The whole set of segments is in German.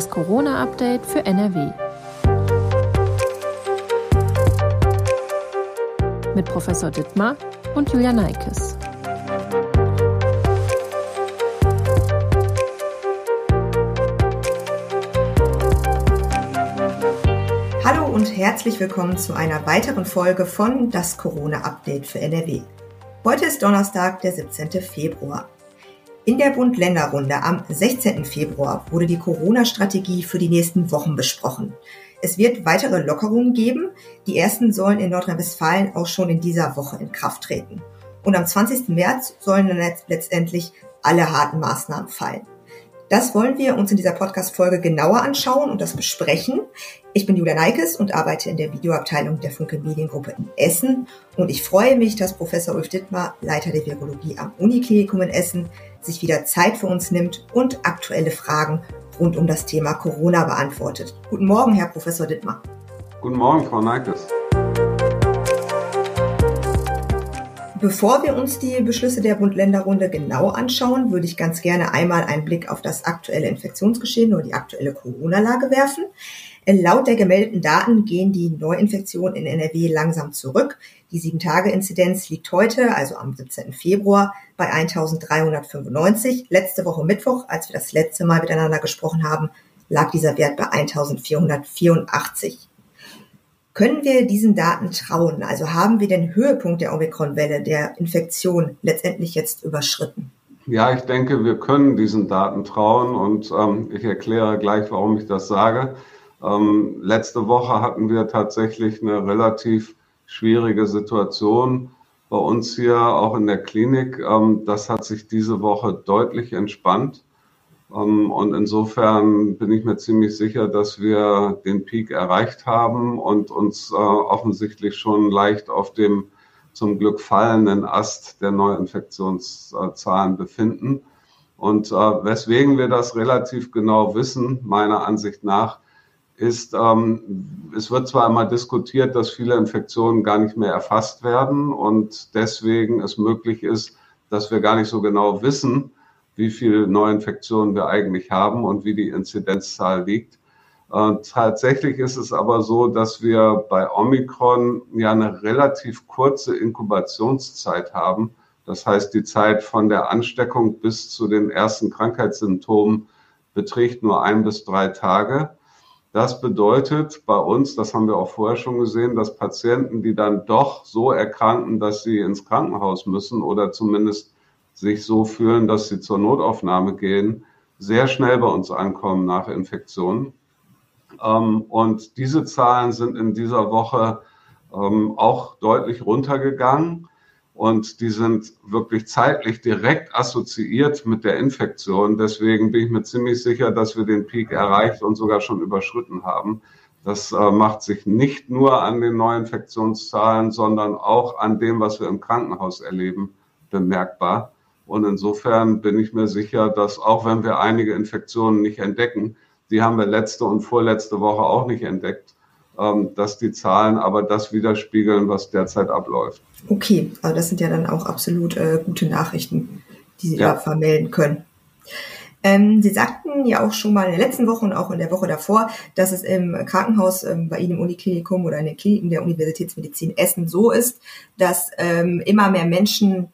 Das Corona-Update für NRW. Mit Professor Dittmar und Julia Neikes. Hallo und herzlich willkommen zu einer weiteren Folge von Das Corona-Update für NRW. Heute ist Donnerstag, der 17. Februar. In der Bund-Länder-Runde am 16. Februar wurde die Corona-Strategie für die nächsten Wochen besprochen. Es wird weitere Lockerungen geben. Die ersten sollen in Nordrhein-Westfalen auch schon in dieser Woche in Kraft treten. Und am 20. März sollen dann letztendlich alle harten Maßnahmen fallen. Das wollen wir uns in dieser Podcast-Folge genauer anschauen und das besprechen. Ich bin Julia Neikes und arbeite in der Videoabteilung der Funke Mediengruppe in Essen. Und ich freue mich, dass Professor Ulf Dittmar, Leiter der Virologie am Uniklinikum in Essen, sich wieder Zeit für uns nimmt und aktuelle Fragen rund um das Thema Corona beantwortet. Guten Morgen, Herr Professor Dittmar. Guten Morgen, Frau Neikes. Bevor wir uns die Beschlüsse der Bund-Länder-Runde genau anschauen, würde ich ganz gerne einmal einen Blick auf das aktuelle Infektionsgeschehen oder die aktuelle Corona-Lage werfen. Laut der gemeldeten Daten gehen die Neuinfektionen in NRW langsam zurück. Die 7-Tage-Inzidenz liegt heute, also am 17. Februar, bei 1395. Letzte Woche Mittwoch, als wir das letzte Mal miteinander gesprochen haben, lag dieser Wert bei 1484. Können wir diesen Daten trauen? Also haben wir den Höhepunkt der Omikron-Welle, der Infektion, letztendlich jetzt überschritten? Ja, ich denke, wir können diesen Daten trauen und ähm, ich erkläre gleich, warum ich das sage. Ähm, letzte Woche hatten wir tatsächlich eine relativ schwierige Situation bei uns hier auch in der Klinik. Ähm, das hat sich diese Woche deutlich entspannt. Ähm, und insofern bin ich mir ziemlich sicher, dass wir den Peak erreicht haben und uns äh, offensichtlich schon leicht auf dem zum Glück fallenden Ast der Neuinfektionszahlen befinden. Und äh, weswegen wir das relativ genau wissen, meiner Ansicht nach, ist, ähm, es wird zwar immer diskutiert, dass viele Infektionen gar nicht mehr erfasst werden und deswegen es möglich ist, dass wir gar nicht so genau wissen, wie viele Neuinfektionen wir eigentlich haben und wie die Inzidenzzahl liegt. Äh, tatsächlich ist es aber so, dass wir bei Omikron ja eine relativ kurze Inkubationszeit haben. Das heißt, die Zeit von der Ansteckung bis zu den ersten Krankheitssymptomen beträgt nur ein bis drei Tage. Das bedeutet bei uns, das haben wir auch vorher schon gesehen, dass Patienten, die dann doch so erkranken, dass sie ins Krankenhaus müssen oder zumindest sich so fühlen, dass sie zur Notaufnahme gehen, sehr schnell bei uns ankommen nach Infektionen. Ähm, und diese Zahlen sind in dieser Woche ähm, auch deutlich runtergegangen und die sind wirklich zeitlich direkt assoziiert mit der Infektion. Deswegen bin ich mir ziemlich sicher, dass wir den Peak erreicht und sogar schon überschritten haben. Das äh, macht sich nicht nur an den Neuinfektionszahlen, sondern auch an dem, was wir im Krankenhaus erleben, bemerkbar. Und insofern bin ich mir sicher, dass auch wenn wir einige Infektionen nicht entdecken, die haben wir letzte und vorletzte Woche auch nicht entdeckt, dass die Zahlen aber das widerspiegeln, was derzeit abläuft. Okay, also das sind ja dann auch absolut äh, gute Nachrichten, die Sie ja. da vermelden können. Ähm, Sie sagten ja auch schon mal in der letzten Woche und auch in der Woche davor, dass es im Krankenhaus ähm, bei Ihnen im Uniklinikum oder in den Kliniken der Universitätsmedizin Essen so ist, dass ähm, immer mehr Menschen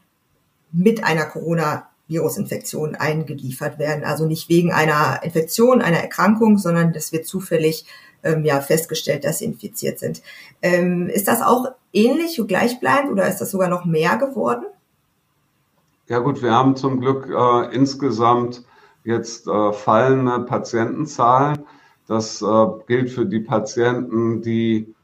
mit einer Corona-Virusinfektion eingeliefert werden. Also nicht wegen einer Infektion, einer Erkrankung, sondern das wird zufällig ähm, ja, festgestellt, dass sie infiziert sind. Ähm, ist das auch ähnlich und gleichbleibend oder ist das sogar noch mehr geworden? Ja gut, wir haben zum Glück äh, insgesamt jetzt äh, fallende Patientenzahlen. Das äh, gilt für die Patienten, die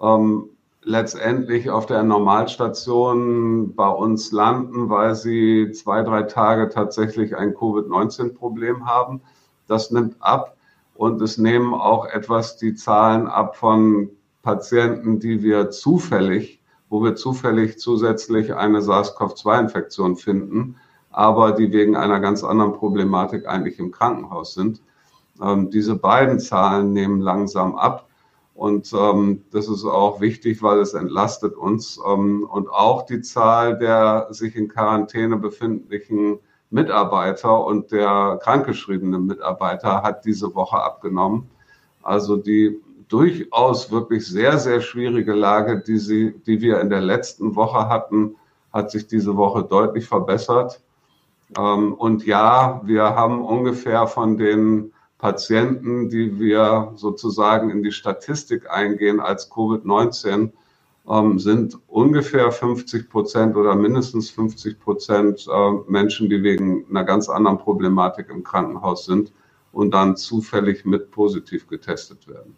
ähm, letztendlich auf der Normalstation bei uns landen, weil sie zwei, drei Tage tatsächlich ein Covid-19-Problem haben. Das nimmt ab und es nehmen auch etwas die Zahlen ab von Patienten, die wir zufällig, wo wir zufällig zusätzlich eine SARS-CoV-2-Infektion finden, aber die wegen einer ganz anderen Problematik eigentlich im Krankenhaus sind. Ähm, diese beiden Zahlen nehmen langsam ab. Und ähm, das ist auch wichtig, weil es entlastet uns. Ähm, und auch die Zahl der sich in Quarantäne befindlichen Mitarbeiter und der krankgeschriebene Mitarbeiter hat diese Woche abgenommen. Also die durchaus wirklich sehr, sehr schwierige Lage, die, sie, die wir in der letzten Woche hatten, hat sich diese Woche deutlich verbessert. Ähm, und ja, wir haben ungefähr von den Patienten, die wir sozusagen in die Statistik eingehen als Covid-19, ähm, sind ungefähr 50 Prozent oder mindestens 50 Prozent äh, Menschen, die wegen einer ganz anderen Problematik im Krankenhaus sind und dann zufällig mit positiv getestet werden.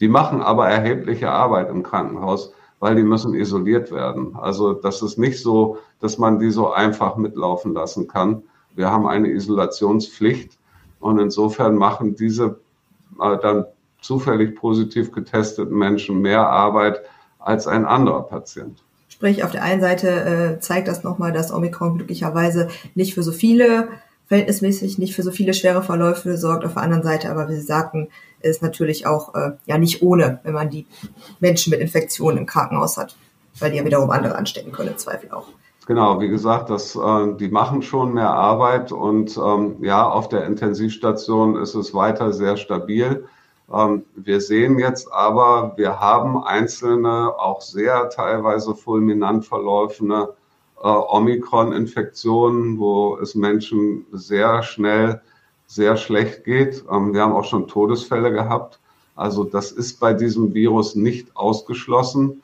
Die machen aber erhebliche Arbeit im Krankenhaus, weil die müssen isoliert werden. Also das ist nicht so, dass man die so einfach mitlaufen lassen kann. Wir haben eine Isolationspflicht und insofern machen diese äh, dann zufällig positiv getesteten Menschen mehr Arbeit als ein anderer Patient. Sprich, auf der einen Seite äh, zeigt das nochmal, dass Omikron glücklicherweise nicht für so viele, verhältnismäßig nicht für so viele schwere Verläufe sorgt. Auf der anderen Seite aber, wie Sie sagten, ist natürlich auch äh, ja nicht ohne, wenn man die Menschen mit Infektionen im Krankenhaus hat, weil die ja wiederum andere anstecken können, im Zweifel auch. Genau, wie gesagt, das, äh, die machen schon mehr Arbeit und ähm, ja, auf der Intensivstation ist es weiter sehr stabil. Ähm, wir sehen jetzt aber, wir haben einzelne, auch sehr teilweise fulminant verläufende äh, Omikron-Infektionen, wo es Menschen sehr schnell sehr schlecht geht. Ähm, wir haben auch schon Todesfälle gehabt. Also das ist bei diesem Virus nicht ausgeschlossen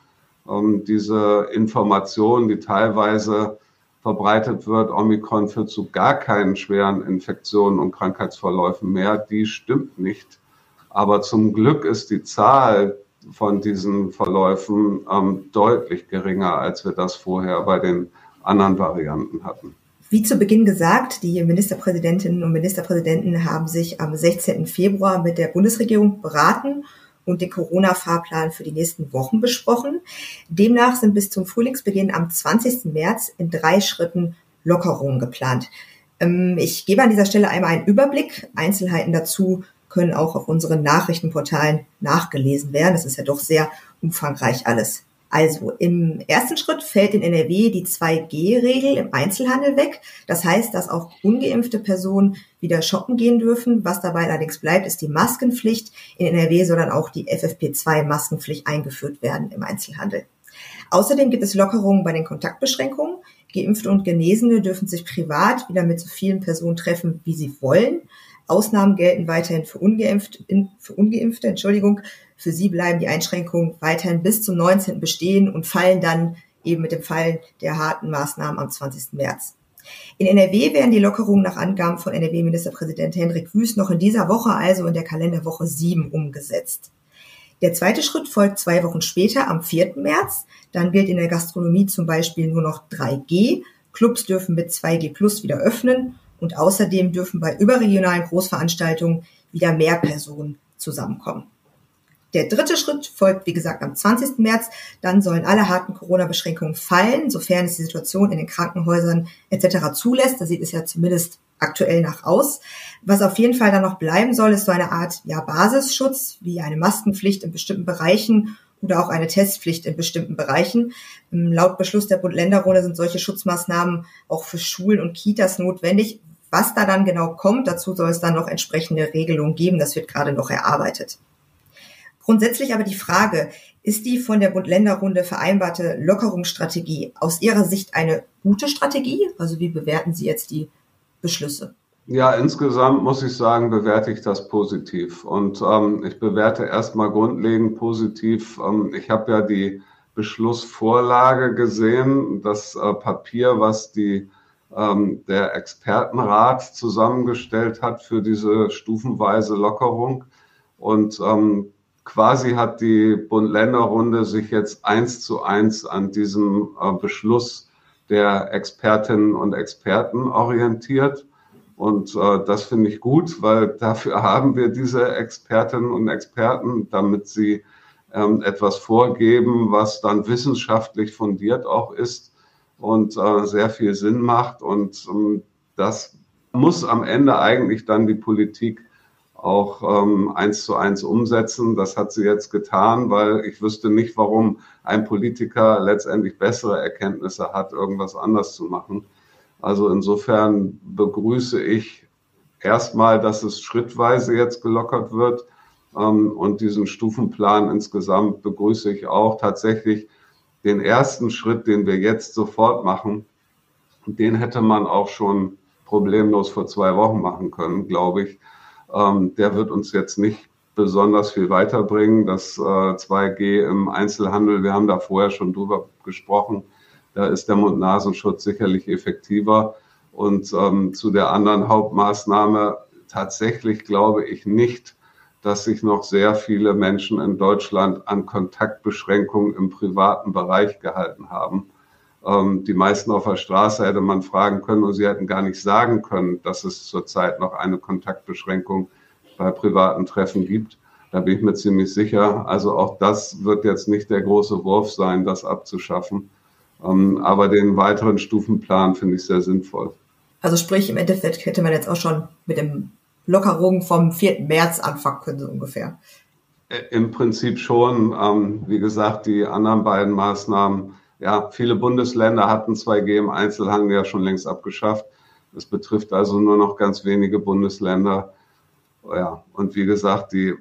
ähm, diese Information, die teilweise verbreitet wird, Omikron führt zu gar keinen schweren Infektionen und Krankheitsverläufen mehr, die stimmt nicht. Aber zum Glück ist die Zahl von diesen Verläufen ähm, deutlich geringer, als wir das vorher bei den anderen Varianten hatten. Wie zu Beginn gesagt, die Ministerpräsidentinnen und Ministerpräsidenten haben sich am 16. Februar mit der Bundesregierung beraten und den Corona-Fahrplan für die nächsten Wochen besprochen. Demnach sind bis zum Frühlingsbeginn am 20. März in drei Schritten Lockerungen geplant. Ähm, ich gebe an dieser Stelle einmal einen Überblick. Einzelheiten dazu können auch auf unseren Nachrichtenportalen nachgelesen werden. Das ist ja doch sehr umfangreich alles. Also im ersten Schritt fällt in NRW die 2G-Regel im Einzelhandel weg. Das heißt, dass auch ungeimpfte Personen wieder shoppen gehen dürfen. Was dabei allerdings bleibt, ist die Maskenpflicht. In NRW soll dann auch die FFP2-Maskenpflicht eingeführt werden im Einzelhandel. Außerdem gibt es Lockerungen bei den Kontaktbeschränkungen. Geimpfte und Genesene dürfen sich privat wieder mit so vielen Personen treffen, wie sie wollen. Ausnahmen gelten weiterhin für Ungeimpfte, für Ungeimpfte, Entschuldigung. Für sie bleiben die Einschränkungen weiterhin bis zum 19. bestehen und fallen dann eben mit dem Fallen der harten Maßnahmen am 20. März. In NRW werden die Lockerungen nach Angaben von NRW-Ministerpräsident Hendrik Wüst noch in dieser Woche, also in der Kalenderwoche 7, umgesetzt. Der zweite Schritt folgt zwei Wochen später, am 4. März. Dann gilt in der Gastronomie zum Beispiel nur noch 3G. Clubs dürfen mit 2G Plus wieder öffnen und außerdem dürfen bei überregionalen Großveranstaltungen wieder mehr Personen zusammenkommen. Der dritte Schritt folgt, wie gesagt, am 20. März. Dann sollen alle harten Corona-Beschränkungen fallen, sofern es die Situation in den Krankenhäusern etc. zulässt. Da sieht es ja zumindest aktuell nach aus. Was auf jeden Fall dann noch bleiben soll, ist so eine Art ja, Basisschutz, wie eine Maskenpflicht in bestimmten Bereichen oder auch eine Testpflicht in bestimmten Bereichen. Ähm, laut Beschluss der Bund-Länder-Runde sind solche Schutzmaßnahmen auch für Schulen und Kitas notwendig. Was da dann genau kommt, dazu soll es dann noch entsprechende Regelungen geben. Das wird gerade noch erarbeitet. Grundsätzlich aber die Frage, ist die von der Bund-Länder-Runde vereinbarte Lockerungsstrategie aus Ihrer Sicht eine gute Strategie? Also wie bewerten Sie jetzt die Beschlüsse? Ja, insgesamt muss ich sagen, bewerte ich das positiv. Und ähm, ich bewerte erstmal grundlegend positiv. Ähm, ich habe ja die Beschlussvorlage gesehen, das äh, Papier, was die, ähm, der Expertenrat zusammengestellt hat für diese stufenweise Lockerung. Und ähm, quasi hat die Bund-Länder-Runde sich jetzt eins zu eins an diesem äh, Beschluss der Expertinnen und Experten orientiert. Und äh, das finde ich gut, weil dafür haben wir diese Expertinnen und Experten, damit sie ähm, etwas vorgeben, was dann wissenschaftlich fundiert auch ist und äh, sehr viel Sinn macht. Und ähm, das muss am Ende eigentlich dann die Politik auch ähm, eins zu eins umsetzen. Das hat sie jetzt getan, weil ich wüsste nicht, warum ein Politiker letztendlich bessere Erkenntnisse hat, irgendwas anders zu machen. Also insofern begrüße ich erstmal, dass es schrittweise jetzt gelockert wird. Ähm, und diesen Stufenplan insgesamt begrüße ich auch tatsächlich den ersten Schritt, den wir jetzt sofort machen. Den hätte man auch schon problemlos vor zwei Wochen machen können, glaube ich. Ähm, der wird uns jetzt nicht besonders viel weiterbringen. Das 2G äh, im Einzelhandel, wir haben da vorher schon drüber gesprochen, da ist der Mund-Nasenschutz sicherlich effektiver. Und ähm, zu der anderen Hauptmaßnahme, tatsächlich glaube ich nicht, dass sich noch sehr viele Menschen in Deutschland an Kontaktbeschränkungen im privaten Bereich gehalten haben. Ähm, die meisten auf der Straße hätte man fragen können und sie hätten gar nicht sagen können, dass es zurzeit noch eine Kontaktbeschränkung bei privaten Treffen gibt. Da bin ich mir ziemlich sicher. Also auch das wird jetzt nicht der große Wurf sein, das abzuschaffen. Ähm, aber den weiteren Stufenplan finde ich sehr sinnvoll. Also sprich, im Endeffekt hätte man jetzt auch schon mit dem Lockerung vom 4. März anfangen können, so ungefähr. Äh, Im Prinzip schon. Ähm, wie gesagt, die anderen beiden Maßnahmen, ja, viele Bundesländer hatten 2G im Einzelhandel ja schon längst abgeschafft. Es betrifft also nur noch ganz wenige Bundesländer. Ja, und wie gesagt, die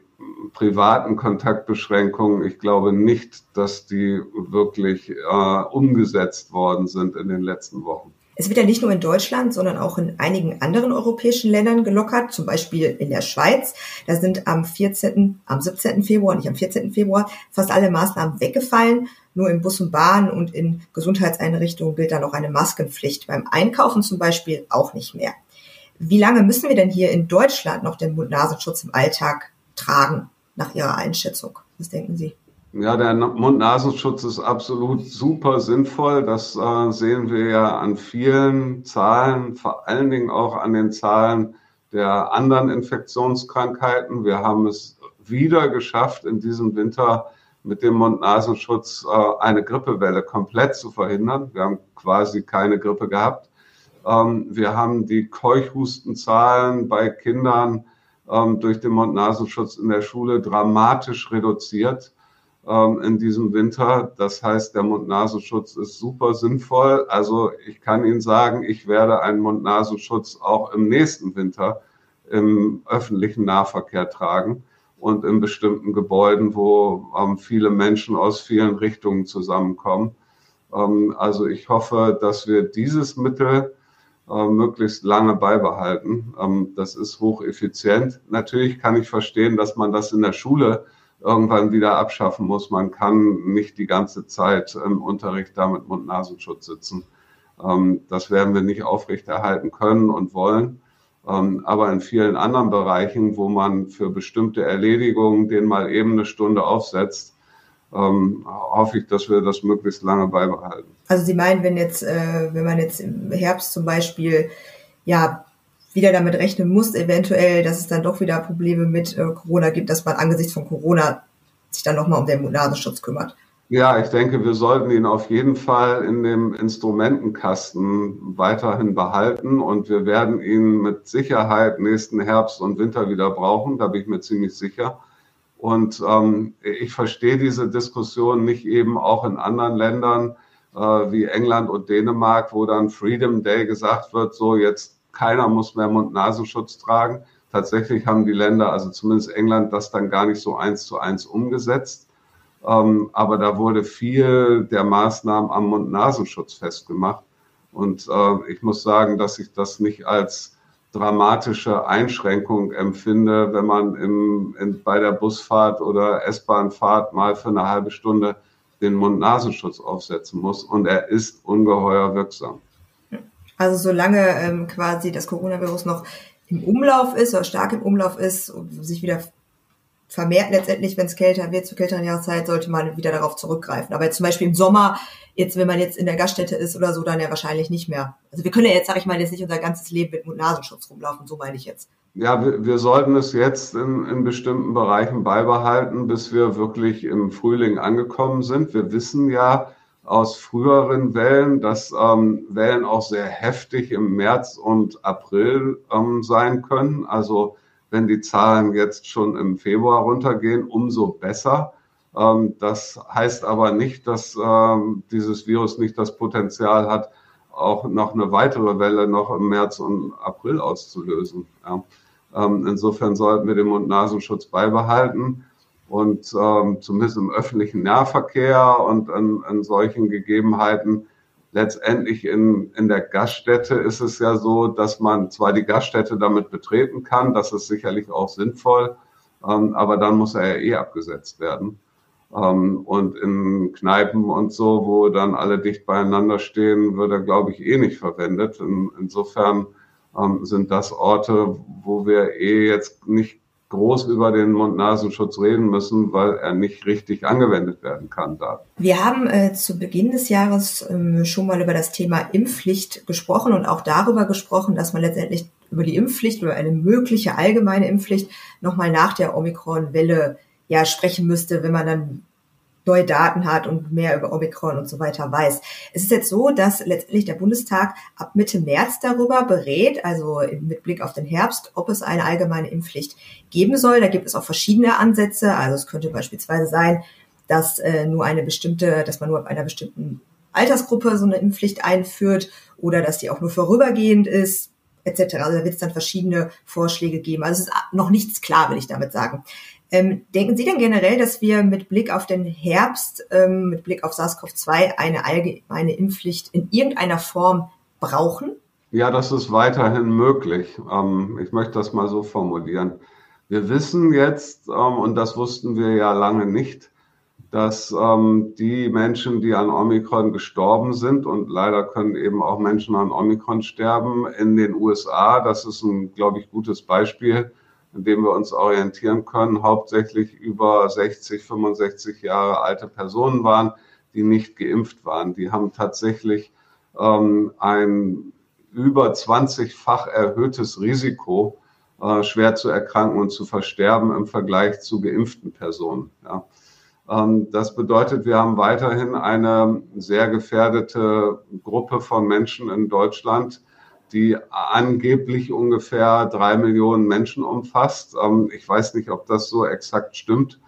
privaten Kontaktbeschränkungen, ich glaube nicht, dass die wirklich äh, umgesetzt worden sind in den letzten Wochen. Es wird ja nicht nur in Deutschland, sondern auch in einigen anderen europäischen Ländern gelockert, zum Beispiel in der Schweiz. Da sind am 14., am 17. Februar, nicht am 14. Februar, fast alle Maßnahmen weggefallen. Nur in Bus und Bahn und in Gesundheitseinrichtungen gilt da noch eine Maskenpflicht. Beim Einkaufen zum Beispiel auch nicht mehr. Wie lange müssen wir denn hier in Deutschland noch den Mund-Nasenschutz im Alltag tragen, nach Ihrer Einschätzung? Was denken Sie? Ja, der Mund-Nasenschutz ist absolut super sinnvoll. Das äh, sehen wir ja an vielen Zahlen, vor allen Dingen auch an den Zahlen der anderen Infektionskrankheiten. Wir haben es wieder geschafft, in diesem Winter mit dem Mund-Nasenschutz äh, eine Grippewelle komplett zu verhindern. Wir haben quasi keine Grippe gehabt. Ähm, wir haben die Keuchhustenzahlen bei Kindern ähm, durch den Mund-Nasenschutz in der Schule dramatisch reduziert in diesem Winter. Das heißt, der Mund-Nasenschutz ist super sinnvoll. Also ich kann Ihnen sagen, ich werde einen Mund-Nasenschutz auch im nächsten Winter im öffentlichen Nahverkehr tragen und in bestimmten Gebäuden, wo ähm, viele Menschen aus vielen Richtungen zusammenkommen. Ähm, also ich hoffe, dass wir dieses Mittel möglichst lange beibehalten. Ähm, das ist hocheffizient. Natürlich kann ich verstehen, dass man das in der Schule irgendwann wieder abschaffen muss. Man kann nicht die ganze Zeit im Unterricht da mit Mund-Nasenschutz sitzen. Ähm, das werden wir nicht aufrechterhalten können und wollen. Ähm, aber in vielen anderen Bereichen, wo man für bestimmte Erledigungen den mal eben eine Stunde aufsetzt, ähm, hoffe ich, dass wir das möglichst lange beibehalten. Also Sie meinen, wenn jetzt, äh, wenn man jetzt im Herbst zum Beispiel ja wieder damit rechnen muss, eventuell, dass es dann doch wieder Probleme mit äh, Corona gibt, dass man angesichts von Corona sich dann nochmal um den Nasenschutz kümmert. Ja, ich denke, wir sollten ihn auf jeden Fall in dem Instrumentenkasten weiterhin behalten und wir werden ihn mit Sicherheit nächsten Herbst und Winter wieder brauchen. Da bin ich mir ziemlich sicher. Und ähm, ich verstehe diese Diskussion nicht eben auch in anderen Ländern äh, wie England und Dänemark, wo dann Freedom Day gesagt wird, so jetzt keiner muss mehr Mund-Nasenschutz tragen. Tatsächlich haben die Länder, also zumindest England, das dann gar nicht so eins zu eins umgesetzt. Ähm, aber da wurde viel der Maßnahmen am Mund-Nasenschutz festgemacht. Und äh, ich muss sagen, dass ich das nicht als dramatische Einschränkung empfinde, wenn man im, in, bei der Busfahrt oder S-Bahnfahrt mal für eine halbe Stunde den Mund-Nasenschutz aufsetzen muss. Und er ist ungeheuer wirksam. Also solange ähm, quasi das Coronavirus noch im Umlauf ist oder stark im Umlauf ist und sich wieder vermehrt letztendlich, wenn es kälter wird, zur kälteren Jahreszeit, sollte man wieder darauf zurückgreifen. Aber zum Beispiel im Sommer, jetzt wenn man jetzt in der Gaststätte ist oder so, dann ja wahrscheinlich nicht mehr. Also wir können ja jetzt, sag ich mal, jetzt nicht unser ganzes Leben mit Mund-Nasenschutz rumlaufen, so meine ich jetzt. Ja, wir, wir sollten es jetzt in, in bestimmten Bereichen beibehalten, bis wir wirklich im Frühling angekommen sind. Wir wissen ja, aus früheren Wellen, dass ähm, Wellen auch sehr heftig im März und April ähm, sein können. Also wenn die Zahlen jetzt schon im Februar runtergehen, umso besser. Ähm, das heißt aber nicht, dass ähm, dieses Virus nicht das Potenzial hat, auch noch eine weitere Welle noch im März und April auszulösen. Ja. Ähm, insofern sollten wir den Mund-Nasenschutz beibehalten und ähm, zumindest im öffentlichen Nahverkehr und an, an solchen Gegebenheiten letztendlich in, in der Gaststätte ist es ja so, dass man zwar die Gaststätte damit betreten kann, das ist sicherlich auch sinnvoll, ähm, aber dann muss er ja eh abgesetzt werden. Ähm, und in Kneipen und so, wo dann alle dicht beieinander stehen, wird er, glaube ich, eh nicht verwendet. In, insofern ähm, sind das Orte, wo wir eh jetzt nicht groß über den Mund-Nasenschutz reden müssen, weil er nicht richtig angewendet werden kann da. Wir haben äh, zu Beginn des Jahres ähm, schon mal über das Thema Impfpflicht gesprochen und auch darüber gesprochen, dass man letztendlich über die Impfpflicht, über eine mögliche allgemeine Impfpflicht nochmal nach der Omikron-Welle ja sprechen müsste, wenn man dann neue Daten hat und mehr über Omikron und so weiter weiß. Es ist jetzt so, dass letztendlich der Bundestag ab Mitte März darüber berät, also mit Blick auf den Herbst, ob es eine allgemeine Impfpflicht geben soll. Da gibt es auch verschiedene Ansätze. Also es könnte beispielsweise sein, dass äh, nur eine bestimmte, dass man nur ab einer bestimmten Altersgruppe so eine Impfpflicht einführt oder dass die auch nur vorübergehend ist etc. Also da wird es dann verschiedene Vorschläge geben. Also es ist noch nichts klar, will ich damit sagen. Ähm, denken Sie denn generell, dass wir mit Blick auf den Herbst, ähm, mit Blick auf SARS-CoV-2 eine allgemeine Impfpflicht in irgendeiner Form brauchen? Ja, das ist weiterhin möglich. Ähm, ich möchte das mal so formulieren. Wir wissen jetzt, ähm, und das wussten wir ja lange nicht, dass ähm, die Menschen, die an Omikron gestorben sind, und leider können eben auch Menschen an Omikron sterben, in den USA, das ist ein, glaube ich, gutes Beispiel, in dem wir uns orientieren können, hauptsächlich über 60, 65 Jahre alte Personen waren, die nicht geimpft waren. Die haben tatsächlich ähm, ein über 20-fach erhöhtes Risiko, äh, schwer zu erkranken und zu versterben im Vergleich zu geimpften Personen. Ja. Ähm, das bedeutet, wir haben weiterhin eine sehr gefährdete Gruppe von Menschen in Deutschland, die angeblich ungefähr drei Millionen Menschen umfasst. Ähm, ich weiß nicht, ob das so exakt stimmt.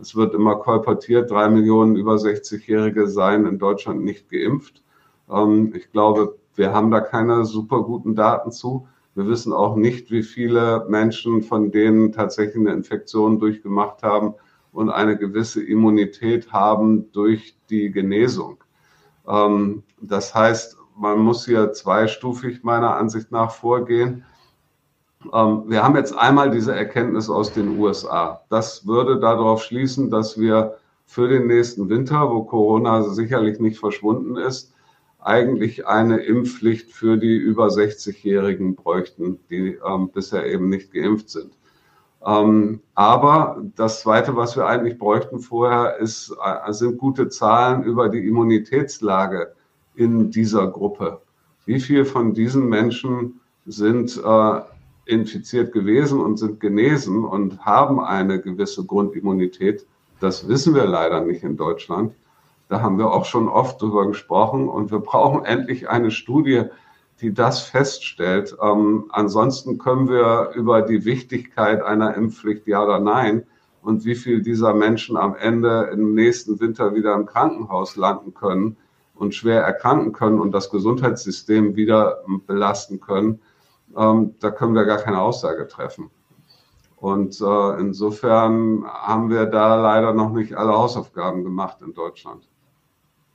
Es wird immer kolportiert, drei Millionen über 60-Jährige seien in Deutschland nicht geimpft. Ähm, ich glaube, wir haben da keine super guten Daten zu. Wir wissen auch nicht, wie viele Menschen von denen tatsächlich eine Infektion durchgemacht haben und eine gewisse Immunität haben durch die Genesung. Ähm, das heißt, man muss hier zweistufig meiner Ansicht nach vorgehen. Ähm, wir haben jetzt einmal diese Erkenntnis aus den USA. Das würde darauf schließen, dass wir für den nächsten Winter, wo Corona sicherlich nicht verschwunden ist, eigentlich eine Impfpflicht für die über 60-Jährigen bräuchten, die ähm, bisher eben nicht geimpft sind. Ähm, aber das Zweite, was wir eigentlich bräuchten vorher, ist, äh, sind gute Zahlen über die Immunitätslage in dieser Gruppe? Wie viel von diesen Menschen sind äh, infiziert gewesen und sind genesen und haben eine gewisse Grundimmunität? Das wissen wir leider nicht in Deutschland. Da haben wir auch schon oft drüber gesprochen und wir brauchen endlich eine Studie, die das feststellt. Ähm, ansonsten können wir über die Wichtigkeit einer Impfpflicht ja oder nein und wie viel dieser Menschen am Ende im nächsten Winter wieder im Krankenhaus landen können, und schwer erkranken können und das Gesundheitssystem wieder belasten können, ähm, da können wir gar keine Aussage treffen. Und äh, insofern haben wir da leider noch nicht alle Hausaufgaben gemacht in Deutschland.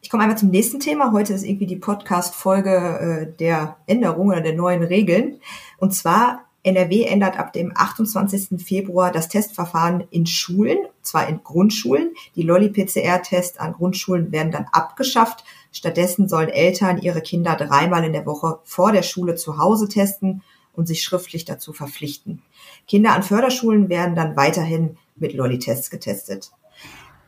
Ich komme einmal zum nächsten Thema. Heute ist irgendwie die Podcast-Folge äh, der Änderungen oder der neuen Regeln. Und zwar NRW ändert ab dem 28. Februar das Testverfahren in Schulen, zwar in Grundschulen. Die Lolli-PCR-Tests an Grundschulen werden dann abgeschafft. Stattdessen sollen Eltern ihre Kinder dreimal in der Woche vor der Schule zu Hause testen und sich schriftlich dazu verpflichten. Kinder an Förderschulen werden dann weiterhin mit Lolli-Tests getestet.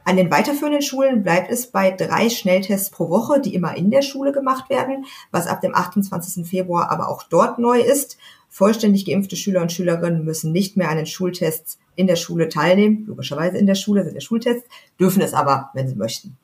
An den weiterführenden Schulen bleibt es bei drei Schnelltests pro Woche, die immer in der Schule gemacht werden, was ab dem 28. Februar aber auch dort neu ist. Vollständig geimpfte Schüler und Schülerinnen müssen nicht mehr an den Schultests in der Schule teilnehmen. Logischerweise in der Schule sind der Schultest, dürfen es aber, wenn sie möchten.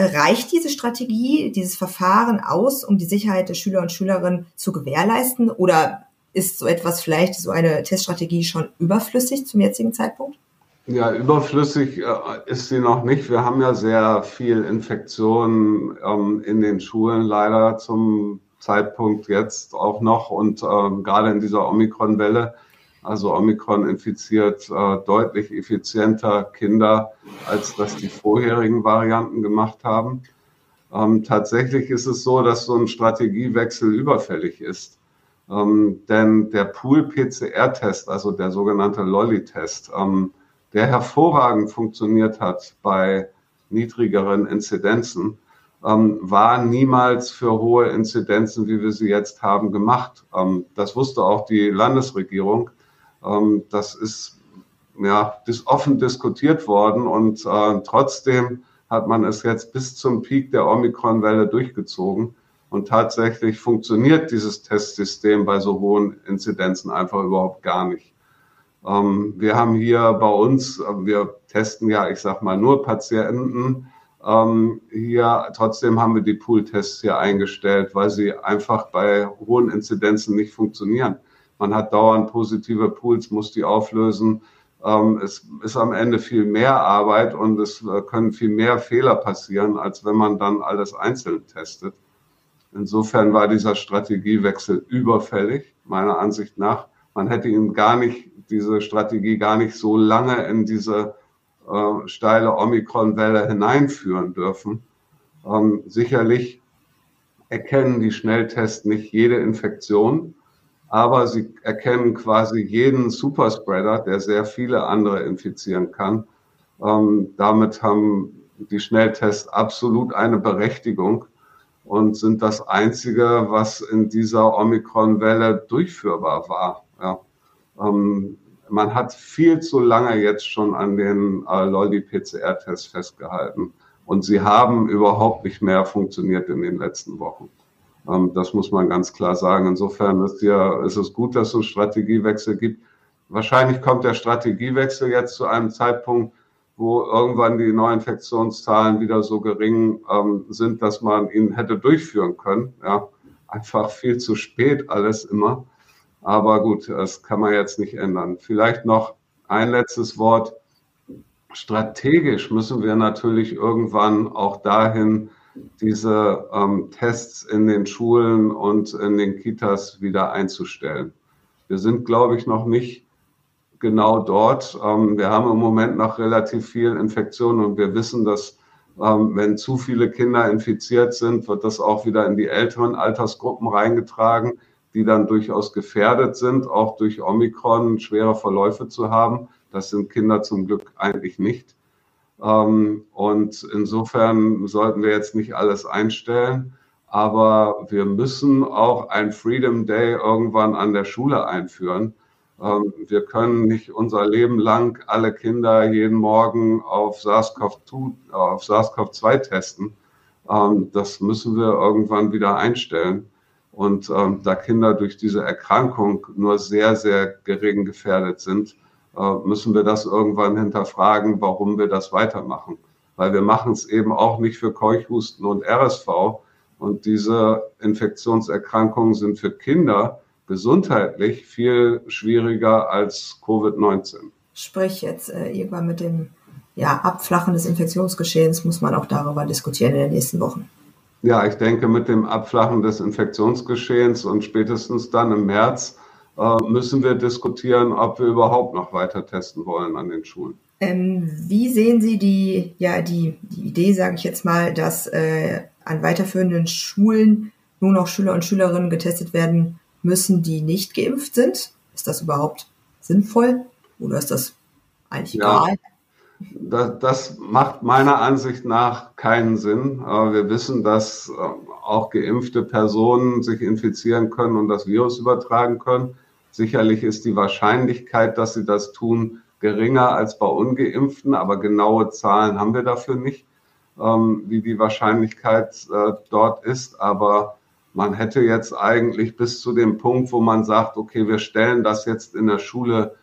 Reicht diese Strategie, dieses Verfahren aus, um die Sicherheit der Schüler und Schülerinnen zu gewährleisten? Oder ist so etwas vielleicht, so eine Teststrategie schon überflüssig zum jetzigen Zeitpunkt? Ja, überflüssig äh, ist sie noch nicht. Wir haben ja sehr viel Infektionen ähm, in den Schulen leider zum Zeitpunkt jetzt auch noch und ähm, gerade in dieser Omikron-Welle. Also Omikron infiziert äh, deutlich effizienter Kinder, als das die vorherigen Varianten gemacht haben. Ähm, tatsächlich ist es so, dass so ein Strategiewechsel überfällig ist. Ähm, denn der Pool-PCR-Test, also der sogenannte Lolly-Test, ähm, der hervorragend funktioniert hat bei niedrigeren Inzidenzen, ähm, war niemals für hohe Inzidenzen, wie wir sie jetzt haben, gemacht. Ähm, das wusste auch die Landesregierung. Ähm, das ist ja ist offen diskutiert worden und äh, trotzdem hat man es jetzt bis zum Peak der Omikron-Welle durchgezogen. Und tatsächlich funktioniert dieses Testsystem bei so hohen Inzidenzen einfach überhaupt gar nicht. Ähm, wir haben hier bei uns, äh, wir testen ja, ich sag mal, nur Patienten. Ähm, hier trotzdem haben wir die Pool-Tests hier eingestellt, weil sie einfach bei hohen Inzidenzen nicht funktionieren. Man hat dauernd positive Pools, muss die auflösen. Ähm, es ist am Ende viel mehr Arbeit und es äh, können viel mehr Fehler passieren, als wenn man dann alles einzeln testet. Insofern war dieser Strategiewechsel überfällig, meiner Ansicht nach. Man hätte ihn gar nicht, diese Strategie gar nicht so lange in diese äh, steile Omikron-Welle hineinführen dürfen. Ähm, sicherlich erkennen die Schnelltests nicht jede Infektion, aber sie erkennen quasi jeden Superspreader, der sehr viele andere infizieren kann. Ähm, damit haben die Schnelltests absolut eine Berechtigung und sind das Einzige, was in dieser Omikron-Welle durchführbar war. Ja. Ähm, man hat viel zu lange jetzt schon an den äh, Lolli-PCR-Tests festgehalten. Und sie haben überhaupt nicht mehr funktioniert in den letzten Wochen. Ähm, das muss man ganz klar sagen. Insofern ist, ja, ist es gut, dass es einen Strategiewechsel gibt. Wahrscheinlich kommt der Strategiewechsel jetzt zu einem Zeitpunkt, wo irgendwann die Neuinfektionszahlen wieder so gering ähm, sind, dass man ihn hätte durchführen können. Ja, einfach viel zu spät alles immer. Aber gut, das kann man jetzt nicht ändern. Vielleicht noch ein letztes Wort. Strategisch müssen wir natürlich irgendwann auch dahin, diese ähm, Tests in den Schulen und in den Kitas wieder einzustellen. Wir sind, glaube ich, noch nicht genau dort. Ähm, wir haben im Moment noch relativ viel Infektionen und wir wissen, dass ähm, wenn zu viele Kinder infiziert sind, wird das auch wieder in die älteren Altersgruppen reingetragen die dann durchaus gefährdet sind, auch durch Omikron schwere Verläufe zu haben. Das sind Kinder zum Glück eigentlich nicht. Ähm, und insofern sollten wir jetzt nicht alles einstellen, aber wir müssen auch ein Freedom Day irgendwann an der Schule einführen. Ähm, wir können nicht unser Leben lang alle Kinder jeden Morgen auf SARS-CoV-2 auf SARS-CoV-2 testen. Ähm, das müssen wir irgendwann wieder einstellen. Und da Kinder durch diese Erkrankung nur sehr, sehr gering gefährdet sind, müssen wir das irgendwann hinterfragen, warum wir das weitermachen. Weil wir machen es eben auch nicht für Keuchhusten und RSV. Und diese Infektionserkrankungen sind für Kinder gesundheitlich viel schwieriger als Covid-19. Sprich jetzt äh, irgendwann mit dem ja, Abflachen des Infektionsgeschehens muss man auch darüber diskutieren in den nächsten Wochen. Ja, ich denke, mit dem Abflachen des Infektionsgeschehens und spätestens dann im März äh, müssen wir diskutieren, ob wir überhaupt noch weiter testen wollen an den Schulen. Ähm, wie sehen Sie die, ja, die, die Idee, sage ich jetzt mal, dass äh, an weiterführenden Schulen nur noch Schüler und Schülerinnen getestet werden müssen, die nicht geimpft sind? Ist das überhaupt sinnvoll oder ist das eigentlich ja. egal? Das, das macht meiner Ansicht nach keinen Sinn. Wir wissen, dass äh, auch geimpfte Personen sich infizieren können und das Virus übertragen können. Sicherlich ist die Wahrscheinlichkeit, dass sie das tun, geringer als bei ungeimpften, aber genaue Zahlen haben wir dafür nicht, ähm, wie die Wahrscheinlichkeit äh, dort ist. Aber man hätte jetzt eigentlich bis zu dem Punkt, wo man sagt, okay, wir stellen das jetzt in der Schule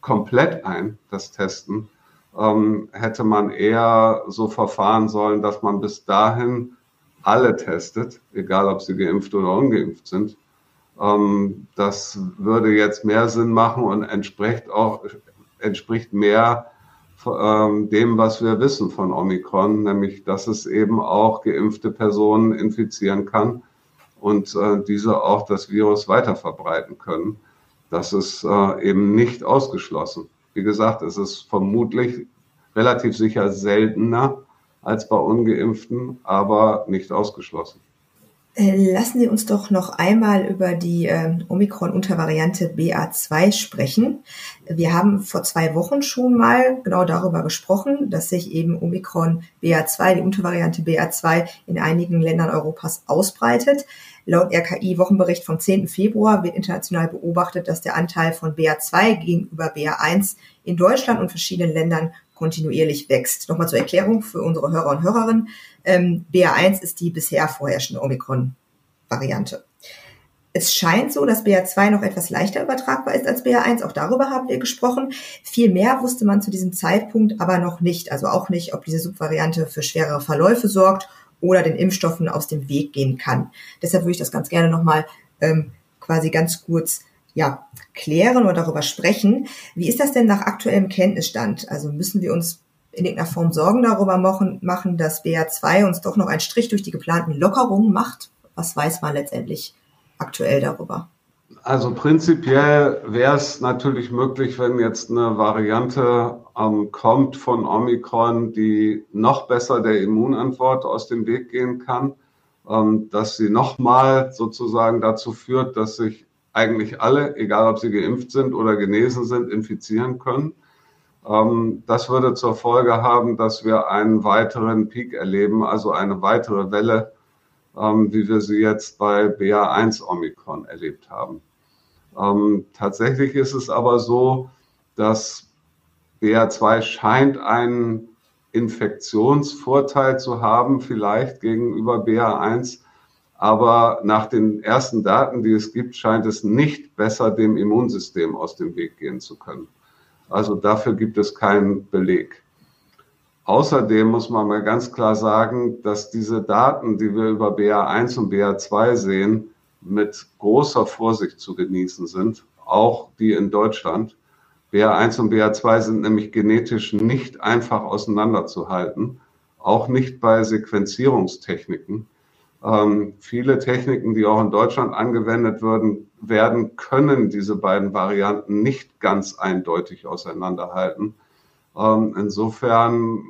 komplett ein, das Testen, ähm, hätte man eher so verfahren sollen, dass man bis dahin alle testet, egal ob sie geimpft oder ungeimpft sind. Ähm, das würde jetzt mehr Sinn machen und entspricht auch entspricht mehr ähm, dem, was wir wissen von Omikron, nämlich dass es eben auch geimpfte Personen infizieren kann. und äh, diese auch das Virus weiter verbreiten können. Das ist äh, eben nicht ausgeschlossen. Wie gesagt, es ist vermutlich relativ sicher seltener als bei ungeimpften, aber nicht ausgeschlossen. Äh, lassen Sie uns doch noch einmal über die äh, Omikron-Untervariante BA2 sprechen. Wir haben vor zwei Wochen schon mal genau darüber gesprochen, dass sich eben Omikron BA2, die Untervariante BA2, in einigen Ländern Europas ausbreitet. Laut RKI-Wochenbericht vom 10. Februar wird international beobachtet, dass der Anteil von BA2 gegenüber BA1 in Deutschland und verschiedenen Ländern kontinuierlich wächst. Nochmal zur Erklärung für unsere Hörer und Hörerinnen. Ähm, BA1 ist die bisher vorherrschende Omikron-Variante. Es scheint so, dass BA2 noch etwas leichter übertragbar ist als BA1. Auch darüber haben wir gesprochen. Viel mehr wusste man zu diesem Zeitpunkt aber noch nicht. Also auch nicht, ob diese Subvariante für schwerere Verläufe sorgt oder den Impfstoffen aus dem Weg gehen kann. Deshalb würde ich das ganz gerne nochmal ähm, quasi ganz kurz ja, klären oder darüber sprechen. Wie ist das denn nach aktuellem Kenntnisstand? Also müssen wir uns in irgendeiner Form Sorgen darüber machen, dass BA2 uns doch noch einen Strich durch die geplanten Lockerungen macht? Was weiß man letztendlich aktuell darüber? Also prinzipiell wäre es natürlich möglich, wenn jetzt eine Variante ähm, kommt von Omikron, die noch besser der Immunantwort aus dem Weg gehen kann, ähm, dass sie nochmal sozusagen dazu führt, dass sich eigentlich alle, egal ob sie geimpft sind oder genesen sind, infizieren können. Ähm, das würde zur Folge haben, dass wir einen weiteren Peak erleben, also eine weitere Welle, ähm, wie wir sie jetzt bei BA1 Omikron erlebt haben. Ähm, tatsächlich ist es aber so, dass BA2 scheint einen Infektionsvorteil zu haben, vielleicht gegenüber BA1, aber nach den ersten Daten, die es gibt, scheint es nicht besser dem Immunsystem aus dem Weg gehen zu können. Also dafür gibt es keinen Beleg. Außerdem muss man mal ganz klar sagen, dass diese Daten, die wir über BA1 und BA2 sehen, mit großer Vorsicht zu genießen sind, auch die in Deutschland. BA1 und BA2 sind nämlich genetisch nicht einfach auseinanderzuhalten, auch nicht bei Sequenzierungstechniken. Ähm, viele Techniken, die auch in Deutschland angewendet würden, werden, können diese beiden Varianten nicht ganz eindeutig auseinanderhalten. Ähm, insofern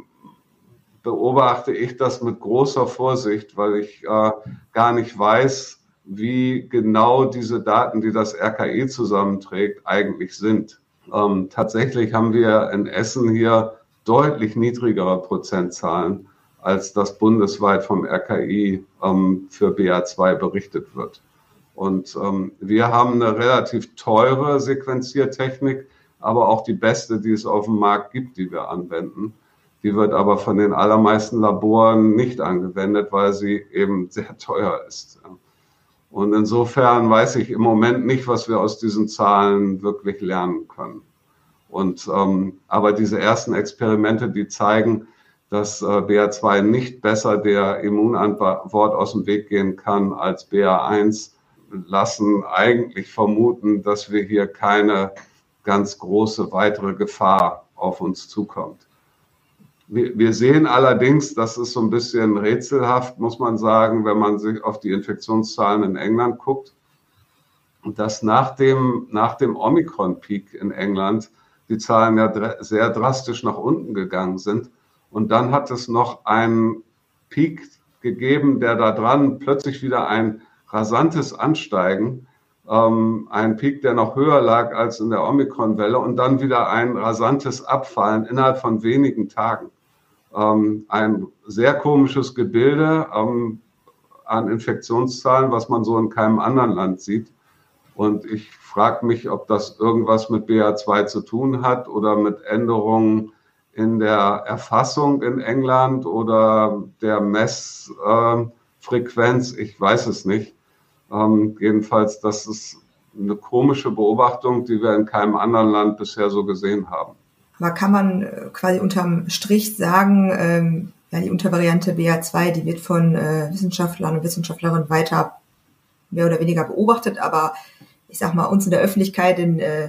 beobachte ich das mit großer Vorsicht, weil ich äh, gar nicht weiß, wie genau diese Daten, die das RKI zusammenträgt, eigentlich sind. Ähm, tatsächlich haben wir in Essen hier deutlich niedrigere Prozentzahlen als das bundesweit vom RKI ähm, für BA2 berichtet wird. Und ähm, wir haben eine relativ teure Sequenziertechnik, aber auch die beste, die es auf dem Markt gibt, die wir anwenden. Die wird aber von den allermeisten Laboren nicht angewendet, weil sie eben sehr teuer ist. Und insofern weiß ich im Moment nicht, was wir aus diesen Zahlen wirklich lernen können. Und ähm, aber diese ersten Experimente, die zeigen, dass äh, BA2 nicht besser der Immunantwort aus dem Weg gehen kann als BA1, lassen eigentlich vermuten, dass wir hier keine ganz große weitere Gefahr auf uns zukommt. Wir, sehen allerdings, das ist so ein bisschen rätselhaft, muss man sagen, wenn man sich auf die Infektionszahlen in England guckt, dass nach dem, nach dem Omikron-Peak in England die Zahlen ja sehr drastisch nach unten gegangen sind und dann hat es noch einen Peak gegeben, der da dran plötzlich wieder ein rasantes Ansteigen, ähm, ein Peak, der noch höher lag als in der Omikron-Welle und dann wieder ein rasantes Abfallen innerhalb von wenigen Tagen. Ähm, ein sehr komisches Gebilde ähm, an Infektionszahlen, was man so in keinem anderen Land sieht. Und ich frage mich, ob das irgendwas mit BA2 zu tun hat oder mit Änderungen in der Erfassung in England oder der Messfrequenz, ich weiß es nicht. Ähm, jedenfalls, das ist eine komische Beobachtung, die wir in keinem anderen Land bisher so gesehen haben. Aber kann man äh, quasi unterm Strich sagen, ähm, ja, die Untervariante BA2, die wird von äh, Wissenschaftlern und Wissenschaftlerinnen weiter mehr oder weniger beobachtet, aber ich sag mal, uns in der Öffentlichkeit in äh,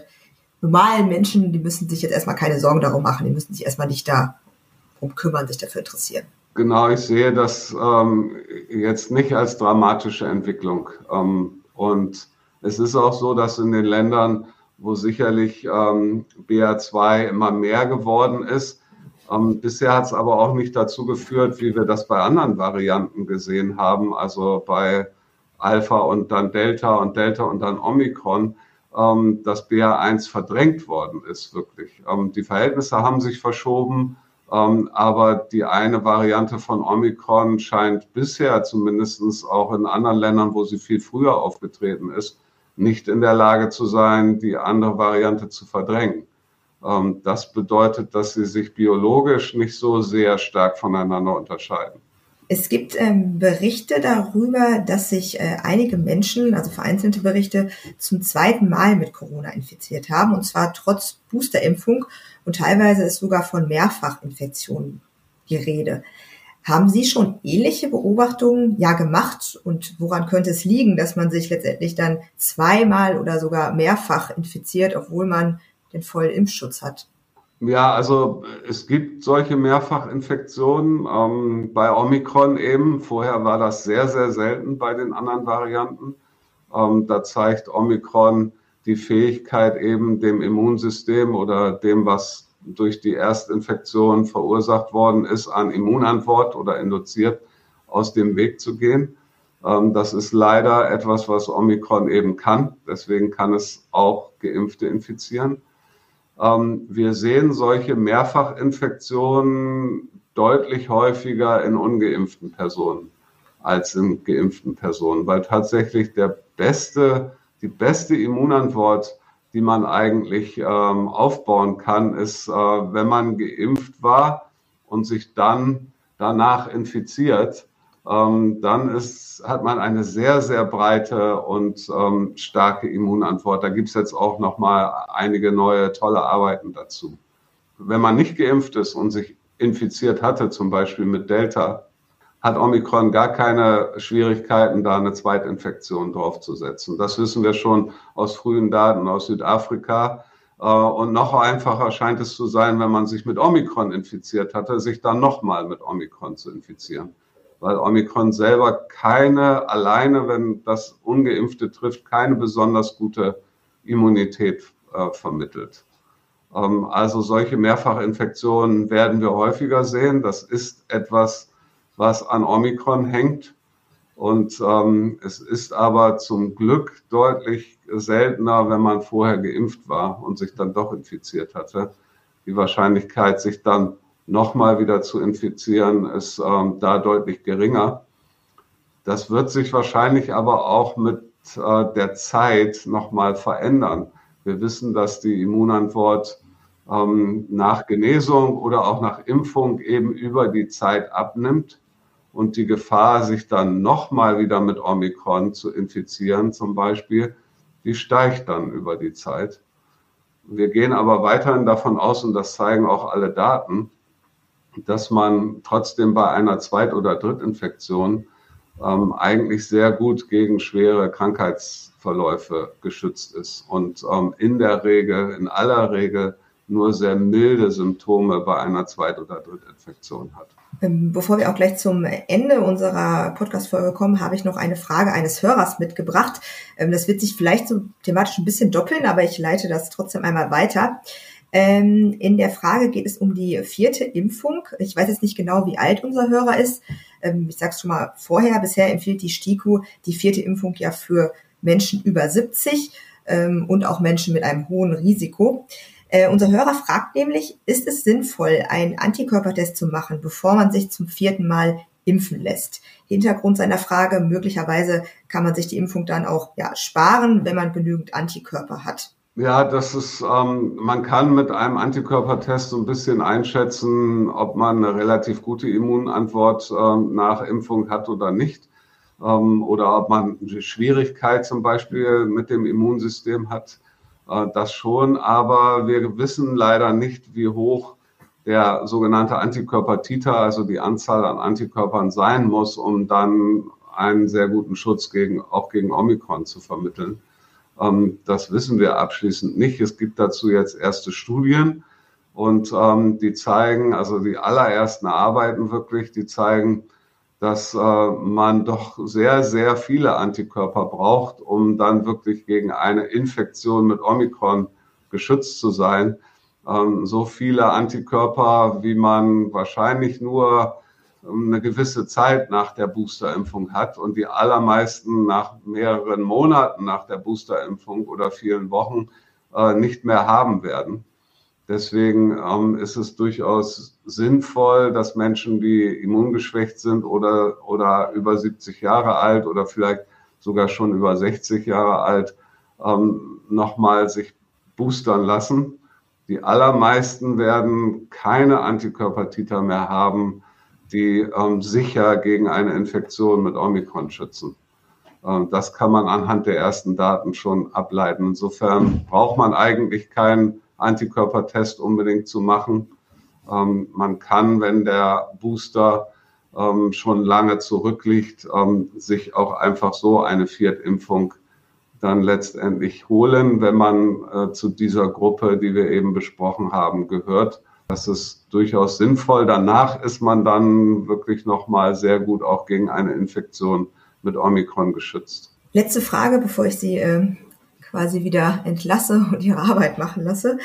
normalen Menschen, die müssen sich jetzt erstmal keine Sorgen darum machen, die müssen sich erstmal nicht darum kümmern, sich dafür interessieren. Genau, ich sehe das ähm, jetzt nicht als dramatische Entwicklung. Ähm, und es ist auch so, dass in den Ländern, wo sicherlich ähm, BA2 immer mehr geworden ist, ähm, bisher hat es aber auch nicht dazu geführt, wie wir das bei anderen Varianten gesehen haben, also bei Alpha und dann Delta und Delta und dann Omikron, ähm, dass BA1 verdrängt worden ist, wirklich. Ähm, die Verhältnisse haben sich verschoben ähm, aber die eine Variante von Omikron scheint bisher zumindest auch in anderen Ländern, wo sie viel früher aufgetreten ist, nicht in der Lage zu sein, die andere Variante zu verdrängen. Ähm, das bedeutet, dass sie sich biologisch nicht so sehr stark voneinander unterscheiden. Es gibt ähm, Berichte darüber, dass sich äh, einige Menschen, also vereinzelte Berichte, zum zweiten Mal mit Corona infiziert haben, und zwar trotz Boosterimpfung. Und teilweise ist sogar von Mehrfachinfektionen die Rede. Haben Sie schon ähnliche Beobachtungen ja gemacht? Und woran könnte es liegen, dass man sich letztendlich dann zweimal oder sogar mehrfach infiziert, obwohl man den vollen Impfschutz hat? Ja, also es gibt solche Mehrfachinfektionen ähm, bei Omikron eben. Vorher war das sehr, sehr selten bei den anderen Varianten. Ähm, da zeigt Omikron die Fähigkeit eben dem Immunsystem oder dem, was durch die Erstinfektion verursacht worden ist, an Immunantwort oder induziert, aus dem Weg zu gehen. Ähm, das ist leider etwas, was Omikron eben kann. Deswegen kann es auch Geimpfte infizieren. Ähm, wir sehen solche Mehrfachinfektionen deutlich häufiger in ungeimpften Personen als in geimpften Personen, weil tatsächlich der beste, die beste Immunantwort, die man eigentlich ähm, aufbauen kann, ist, äh, wenn man geimpft war und sich dann danach infiziert, ähm, dann ist, hat man eine sehr, sehr breite und ähm, starke Immunantwort. Da gibt es jetzt auch noch mal einige neue tolle Arbeiten dazu. Wenn man nicht geimpft ist und sich infiziert hatte, zum Beispiel mit Delta, hat Omikron gar keine Schwierigkeiten, da eine Zweitinfektion draufzusetzen. Das wissen wir schon aus frühen Daten aus Südafrika. Äh, und noch einfacher scheint es zu sein, wenn man sich mit Omikron infiziert hatte, sich dann nochmal mit Omikron zu infizieren weil Omikron selber keine, alleine, wenn das Ungeimpfte trifft, keine besonders gute Immunität äh, vermittelt. Ähm, also solche Mehrfachinfektionen werden wir häufiger sehen. Das ist etwas, was an Omikron hängt. Und ähm, es ist aber zum Glück deutlich seltener, wenn man vorher geimpft war und sich dann doch infiziert hatte. Die Wahrscheinlichkeit, sich dann nochmal wieder zu infizieren, ist ähm, da deutlich geringer. Das wird sich wahrscheinlich aber auch mit äh, der Zeit nochmal verändern. Wir wissen, dass die Immunantwort ähm, nach Genesung oder auch nach Impfung eben über die Zeit abnimmt und die Gefahr, sich dann nochmal wieder mit Omikron zu infizieren zum Beispiel, die steigt dann über die Zeit. Wir gehen aber weiterhin davon aus, und das zeigen auch alle Daten, dass man trotzdem bei einer Zweit- oder Drittinfektion ähm, eigentlich sehr gut gegen schwere Krankheitsverläufe geschützt ist und ähm, in der Regel, in aller Regel nur sehr milde Symptome bei einer Zweit- oder Drittinfektion hat. Ähm, bevor wir auch gleich zum Ende unserer Podcast-Folge kommen, habe ich noch eine Frage eines Hörers mitgebracht. Ähm, das wird sich vielleicht so thematisch ein bisschen doppeln, aber ich leite das trotzdem einmal weiter. Ähm, in der Frage geht es um die vierte Impfung. Ich weiß jetzt nicht genau, wie alt unser Hörer ist. Ich sage es schon mal vorher. Bisher empfiehlt die STIKO die vierte Impfung ja für Menschen über 70 ähm, und auch Menschen mit einem hohen Risiko. Äh, unser Hörer fragt nämlich, ist es sinnvoll, einen Antikörpertest zu machen, bevor man sich zum vierten Mal impfen lässt. Hintergrund seiner Frage, möglicherweise kann man sich die Impfung dann auch ja, sparen, wenn man genügend Antikörper hat. Ja, das ist, ähm, man kann mit einem Antikörpertest so ein bisschen einschätzen, ob man eine relativ gute Immunantwort ähm, nach Impfung hat oder nicht. Ähm, oder ob man eine Schwierigkeit zum Beispiel mit dem Immunsystem hat. Äh, das schon, aber wir wissen leider nicht, wie hoch der sogenannte Antikörpertiter, also die Anzahl an Antikörpern sein muss, um dann einen sehr guten Schutz gegen, auch gegen Omikron zu vermitteln. Ähm, das wissen wir abschließend nicht. Es gibt dazu jetzt erste Studien. Und ähm, die zeigen, also die allerersten Arbeiten wirklich, die zeigen, dass äh, man doch sehr, sehr viele Antikörper braucht, um dann wirklich gegen eine Infektion mit Omikron geschützt zu sein. Ähm, so viele Antikörper, wie man wahrscheinlich nur eine gewisse Zeit nach der Boosterimpfung hat und die allermeisten nach mehreren Monaten nach der Boosterimpfung oder vielen Wochen äh, nicht mehr haben werden. Deswegen ähm, ist es durchaus sinnvoll, dass Menschen, die immungeschwächt sind oder, oder über 70 Jahre alt oder vielleicht sogar schon über 60 Jahre alt, ähm, nochmal sich boostern lassen. Die allermeisten werden keine Antikörpertiter mehr haben, die ähm, sicher gegen eine Infektion mit Omikron schützen. Ähm, das kann man anhand der ersten Daten schon ableiten. Insofern braucht man eigentlich keinen Antikörpertest unbedingt zu machen. Ähm, man kann, wenn der Booster ähm, schon lange zurückliegt, ähm, sich auch einfach so eine Viertimpfung dann letztendlich holen, wenn man äh, zu dieser Gruppe, die wir eben besprochen haben, gehört. Das ist durchaus sinnvoll. Danach ist man dann wirklich nochmal sehr gut auch gegen eine Infektion mit Omikron geschützt. Letzte Frage, bevor ich Sie äh, quasi wieder entlasse und Ihre Arbeit machen lasse.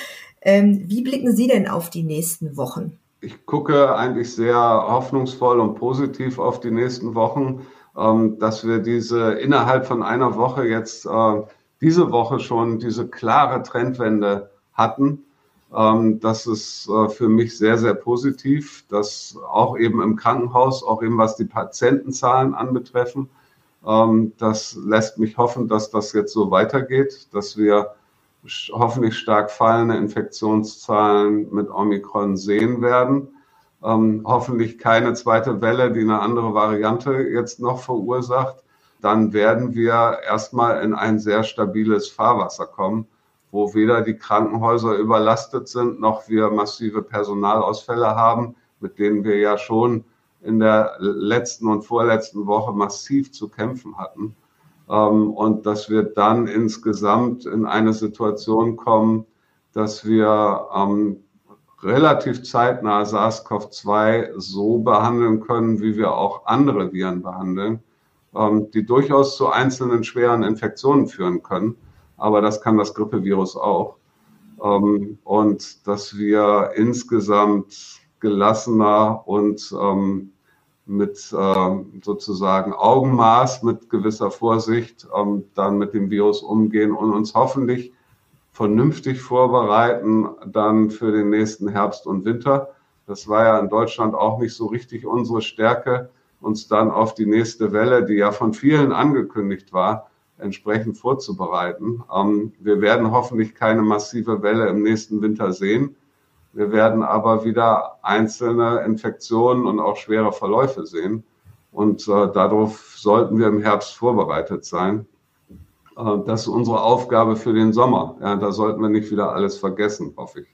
Ähm, wie blicken Sie denn auf die nächsten Wochen? Ich gucke eigentlich sehr hoffnungsvoll und positiv auf die nächsten Wochen, ähm, dass wir diese innerhalb von einer Woche jetzt äh, diese Woche schon diese klare Trendwende hatten ähm, das ist äh, für mich sehr, sehr positiv, dass auch eben im Krankenhaus, auch eben was die Patientenzahlen anbetreffen, das lässt mich hoffen, dass das jetzt so weitergeht, dass wir hoffentlich stark fallende Infektionszahlen mit Omikron sehen werden. Ähm, hoffentlich keine zweite Welle, die eine andere Variante jetzt noch verursacht. Dann werden wir erstmal in ein sehr stabiles Fahrwasser kommen wo weder die Krankenhäuser überlastet sind, noch wir massive Personalausfälle haben, mit denen wir ja schon in der letzten und vorletzten Woche massiv zu kämpfen hatten. Ähm, und dass wir dann insgesamt in eine Situation kommen, dass wir ähm, relativ zeitnah SARS-CoV-2 so behandeln können, wie wir auch andere Viren behandeln, ähm, die durchaus zu einzelnen schweren Infektionen führen können aber das kann das Grippevirus auch. Und dass wir insgesamt gelassener und ähm, mit äh, sozusagen Augenmaß, mit gewisser Vorsicht ähm, dann mit dem Virus umgehen und uns hoffentlich vernünftig vorbereiten dann für den nächsten Herbst und Winter. Das war ja in Deutschland auch nicht so richtig unsere Stärke, uns dann auf die nächste Welle, die ja von vielen angekündigt war, entsprechend vorzubereiten. Ähm, wir werden hoffentlich keine massive Welle im nächsten Winter sehen. Wir werden aber wieder einzelne Infektionen und auch schwere Verläufe sehen. Und äh, darauf sollten wir im Herbst vorbereitet sein. Äh, das ist unsere Aufgabe für den Sommer. Ja, da sollten wir nicht wieder alles vergessen, hoffe ich.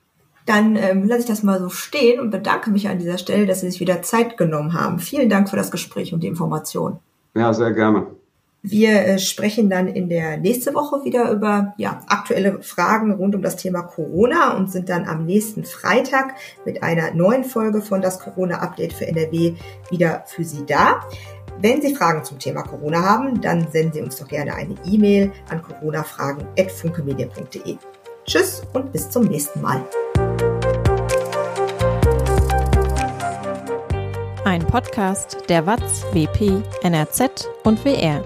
Dann ähm, lasse ich das mal so stehen und bedanke mich an dieser Stelle, dass Sie sich wieder Zeit genommen haben. Vielen Dank für das Gespräch und die Information. Ja, sehr gerne. Wir äh, sprechen dann in der nächste Woche wieder über ja, aktuelle Fragen rund um das Thema Corona und sind dann am nächsten Freitag mit einer neuen Folge von das Corona-Update für NRW wieder für Sie da. Wenn Sie Fragen zum Thema Corona haben, dann senden Sie uns doch gerne eine E-Mail an coronafragen.funkemedia.de. Tschüss und bis zum nächsten Mal. Ein Podcast der WAZ, WP, NRZ und WR.